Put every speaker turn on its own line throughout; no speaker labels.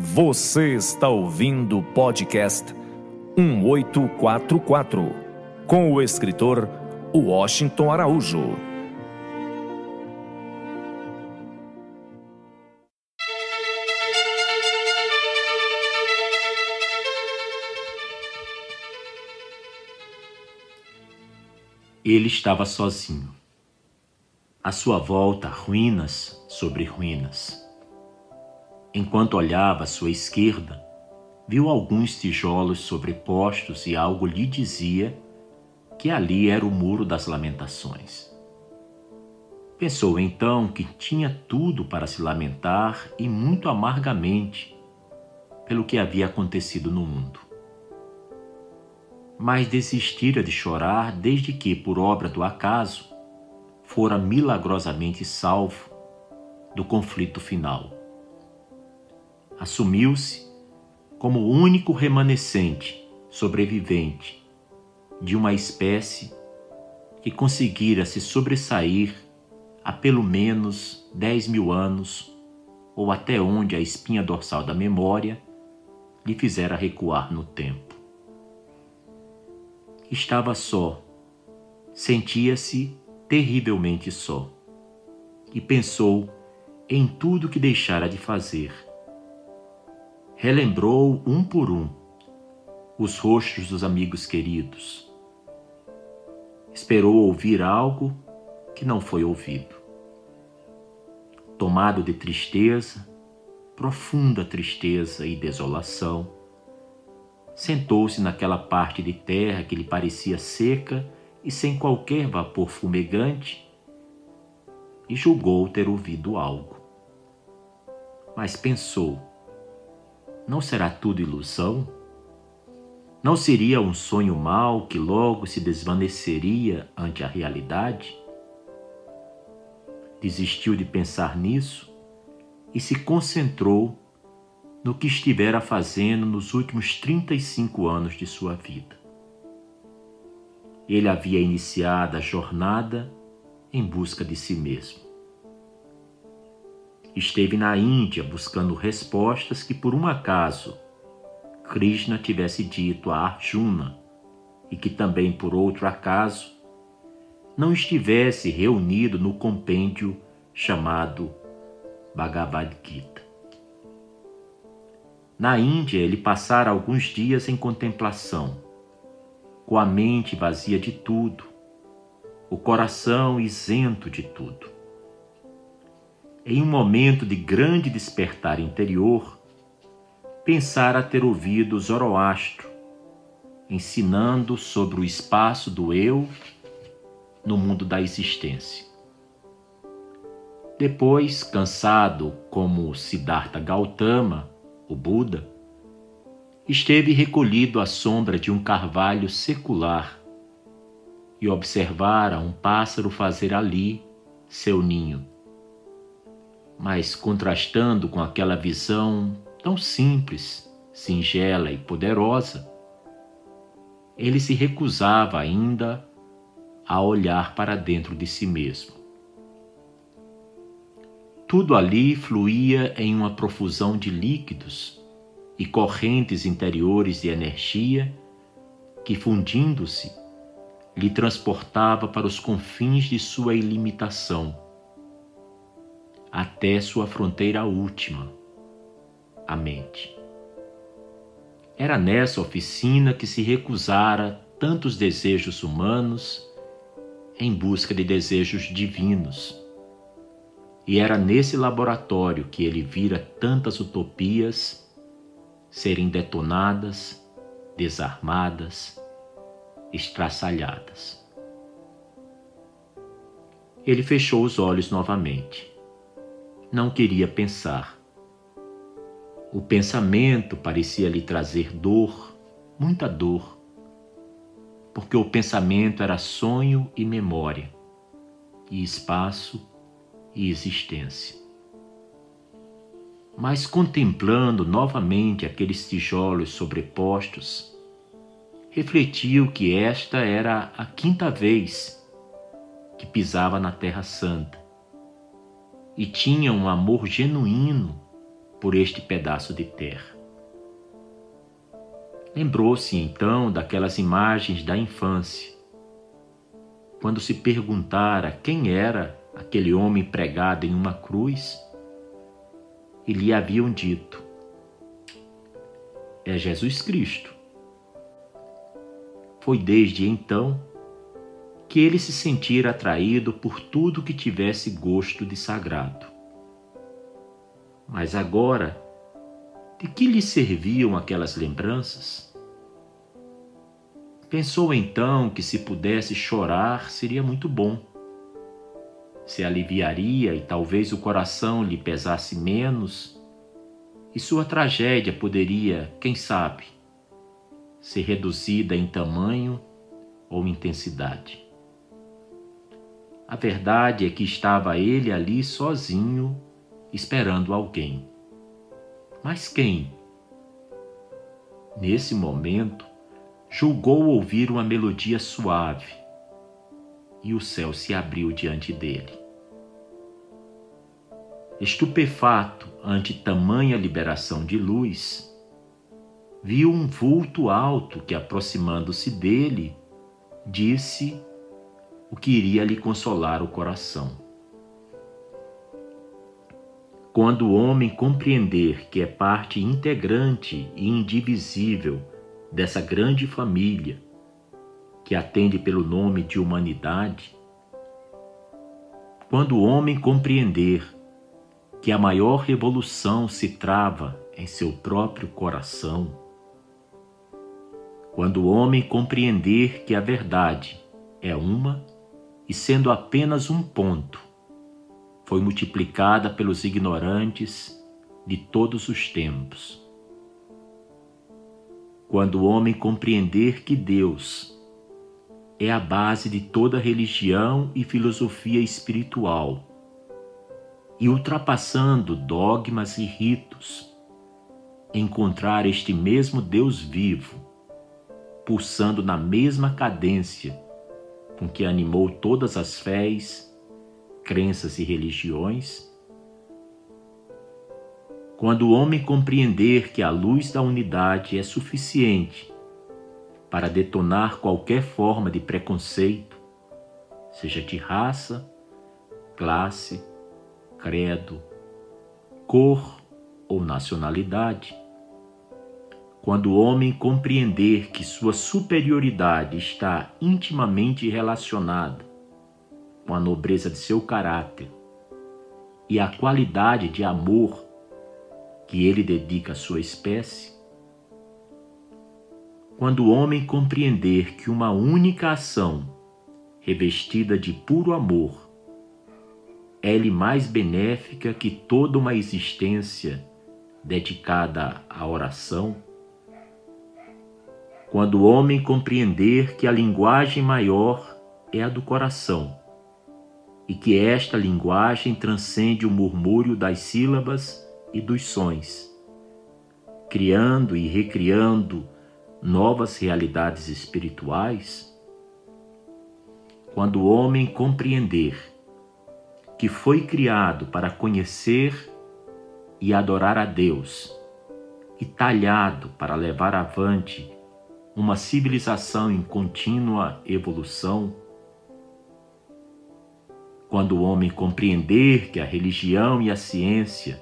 Você está ouvindo o podcast 1844 com o escritor Washington Araújo.
Ele estava sozinho. À sua volta, ruínas sobre ruínas. Enquanto olhava à sua esquerda, viu alguns tijolos sobrepostos e algo lhe dizia que ali era o Muro das Lamentações. Pensou então que tinha tudo para se lamentar e muito amargamente pelo que havia acontecido no mundo. Mas desistira de chorar desde que, por obra do acaso, fora milagrosamente salvo do conflito final assumiu-se como o único remanescente sobrevivente de uma espécie que conseguira se sobressair há pelo menos dez mil anos ou até onde a espinha dorsal da memória lhe fizera recuar no tempo. Estava só, sentia-se terrivelmente só, e pensou em tudo que deixara de fazer relembrou um por um os rostos dos amigos queridos. Esperou ouvir algo que não foi ouvido. Tomado de tristeza, profunda tristeza e desolação, sentou-se naquela parte de terra que lhe parecia seca e sem qualquer vapor fumegante e julgou ter ouvido algo. Mas pensou: não será tudo ilusão? Não seria um sonho mau que logo se desvaneceria ante a realidade? Desistiu de pensar nisso e se concentrou no que estivera fazendo nos últimos 35 anos de sua vida. Ele havia iniciado a jornada em busca de si mesmo. Esteve na Índia buscando respostas que, por um acaso, Krishna tivesse dito a Arjuna e que também, por outro acaso, não estivesse reunido no compêndio chamado Bhagavad Gita. Na Índia, ele passara alguns dias em contemplação, com a mente vazia de tudo, o coração isento de tudo em um momento de grande despertar interior, pensara ter ouvido Zoroastro ensinando sobre o espaço do eu no mundo da existência. Depois, cansado como Siddhartha Gautama, o Buda, esteve recolhido à sombra de um carvalho secular e observara um pássaro fazer ali seu ninho mas contrastando com aquela visão tão simples, singela e poderosa, ele se recusava ainda a olhar para dentro de si mesmo. Tudo ali fluía em uma profusão de líquidos e correntes interiores de energia que, fundindo-se, lhe transportava para os confins de sua ilimitação até sua fronteira última, a mente. Era nessa oficina que se recusara tantos desejos humanos em busca de desejos divinos. E era nesse laboratório que ele vira tantas utopias serem detonadas, desarmadas, estraçalhadas. Ele fechou os olhos novamente não queria pensar. O pensamento parecia lhe trazer dor, muita dor, porque o pensamento era sonho e memória, e espaço e existência. Mas contemplando novamente aqueles tijolos sobrepostos, refletiu que esta era a quinta vez que pisava na Terra Santa e tinha um amor genuíno por este pedaço de terra. Lembrou-se então daquelas imagens da infância, quando se perguntara quem era aquele homem pregado em uma cruz e lhe haviam dito: É Jesus Cristo. Foi desde então que ele se sentira atraído por tudo que tivesse gosto de sagrado. Mas agora, de que lhe serviam aquelas lembranças? Pensou então que se pudesse chorar seria muito bom. Se aliviaria e talvez o coração lhe pesasse menos, e sua tragédia poderia, quem sabe, ser reduzida em tamanho ou intensidade. A verdade é que estava ele ali sozinho, esperando alguém. Mas quem? Nesse momento, julgou ouvir uma melodia suave e o céu se abriu diante dele. Estupefato ante tamanha liberação de luz, viu um vulto alto que, aproximando-se dele, disse o que iria lhe consolar o coração. Quando o homem compreender que é parte integrante e indivisível dessa grande família que atende pelo nome de humanidade, quando o homem compreender que a maior revolução se trava em seu próprio coração, quando o homem compreender que a verdade é uma e sendo apenas um ponto, foi multiplicada pelos ignorantes de todos os tempos. Quando o homem compreender que Deus é a base de toda religião e filosofia espiritual, e ultrapassando dogmas e ritos, encontrar este mesmo Deus vivo, pulsando na mesma cadência com que animou todas as fés, crenças e religiões, quando o homem compreender que a luz da unidade é suficiente para detonar qualquer forma de preconceito, seja de raça, classe, credo, cor ou nacionalidade, quando o homem compreender que sua superioridade está intimamente relacionada com a nobreza de seu caráter e a qualidade de amor que ele dedica à sua espécie, quando o homem compreender que uma única ação, revestida de puro amor, é-lhe mais benéfica que toda uma existência dedicada à oração, quando o homem compreender que a linguagem maior é a do coração e que esta linguagem transcende o murmúrio das sílabas e dos sons, criando e recriando novas realidades espirituais, quando o homem compreender que foi criado para conhecer e adorar a Deus e talhado para levar avante uma civilização em contínua evolução, quando o homem compreender que a religião e a ciência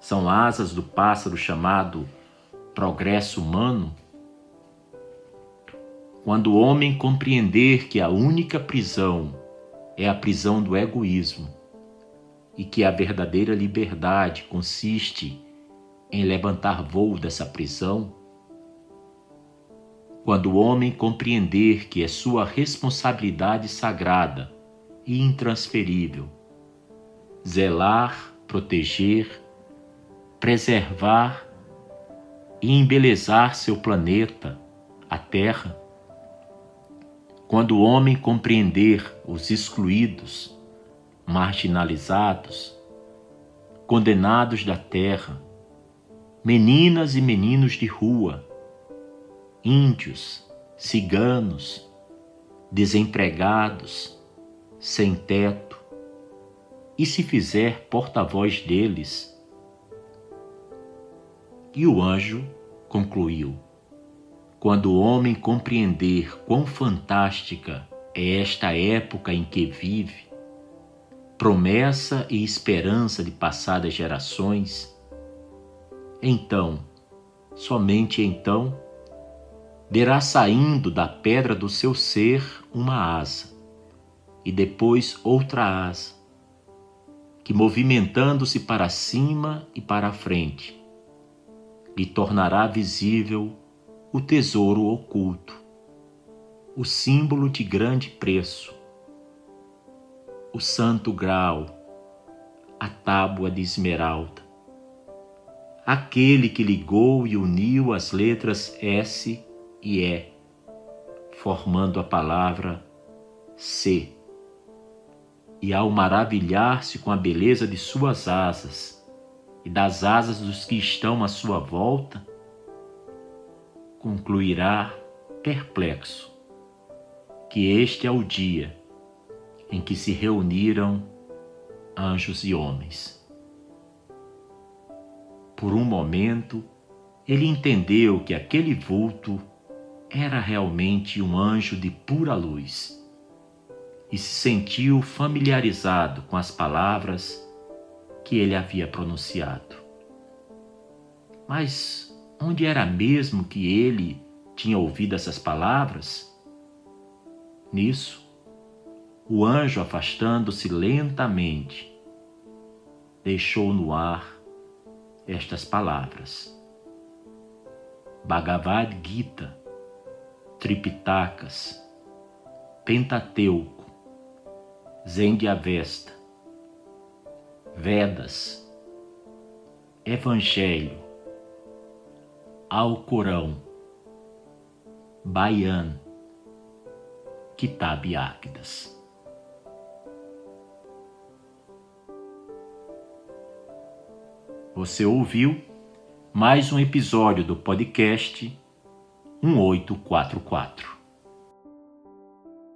são asas do pássaro chamado progresso humano, quando o homem compreender que a única prisão é a prisão do egoísmo e que a verdadeira liberdade consiste em levantar voo dessa prisão, quando o homem compreender que é sua responsabilidade sagrada e intransferível zelar, proteger, preservar e embelezar seu planeta, a Terra. Quando o homem compreender os excluídos, marginalizados, condenados da terra, meninas e meninos de rua, índios, ciganos, desempregados, sem teto, e se fizer porta-voz deles, E o anjo concluiu: Quando o homem compreender quão fantástica é esta época em que vive, promessa e esperança de passadas gerações, então, somente então, verá saindo da pedra do seu ser uma asa, e depois outra asa, que movimentando-se para cima e para frente, lhe tornará visível o tesouro oculto, o símbolo de grande preço, o santo grau, a tábua de esmeralda, aquele que ligou e uniu as letras S e E, formando a palavra C. E ao maravilhar-se com a beleza de suas asas e das asas dos que estão à sua volta, concluirá perplexo que este é o dia em que se reuniram anjos e homens. Por um momento, ele entendeu que aquele vulto era realmente um anjo de pura luz e se sentiu familiarizado com as palavras que ele havia pronunciado. Mas onde era mesmo que ele tinha ouvido essas palavras? Nisso, o anjo, afastando-se lentamente, deixou no ar estas palavras: Bhagavad Gita, Tripitakas, Pentateuco, Zen de Avesta, Vedas, Evangelho, Alcorão, Bayan, Kitab Áquidas. Você ouviu mais um episódio do podcast 1844.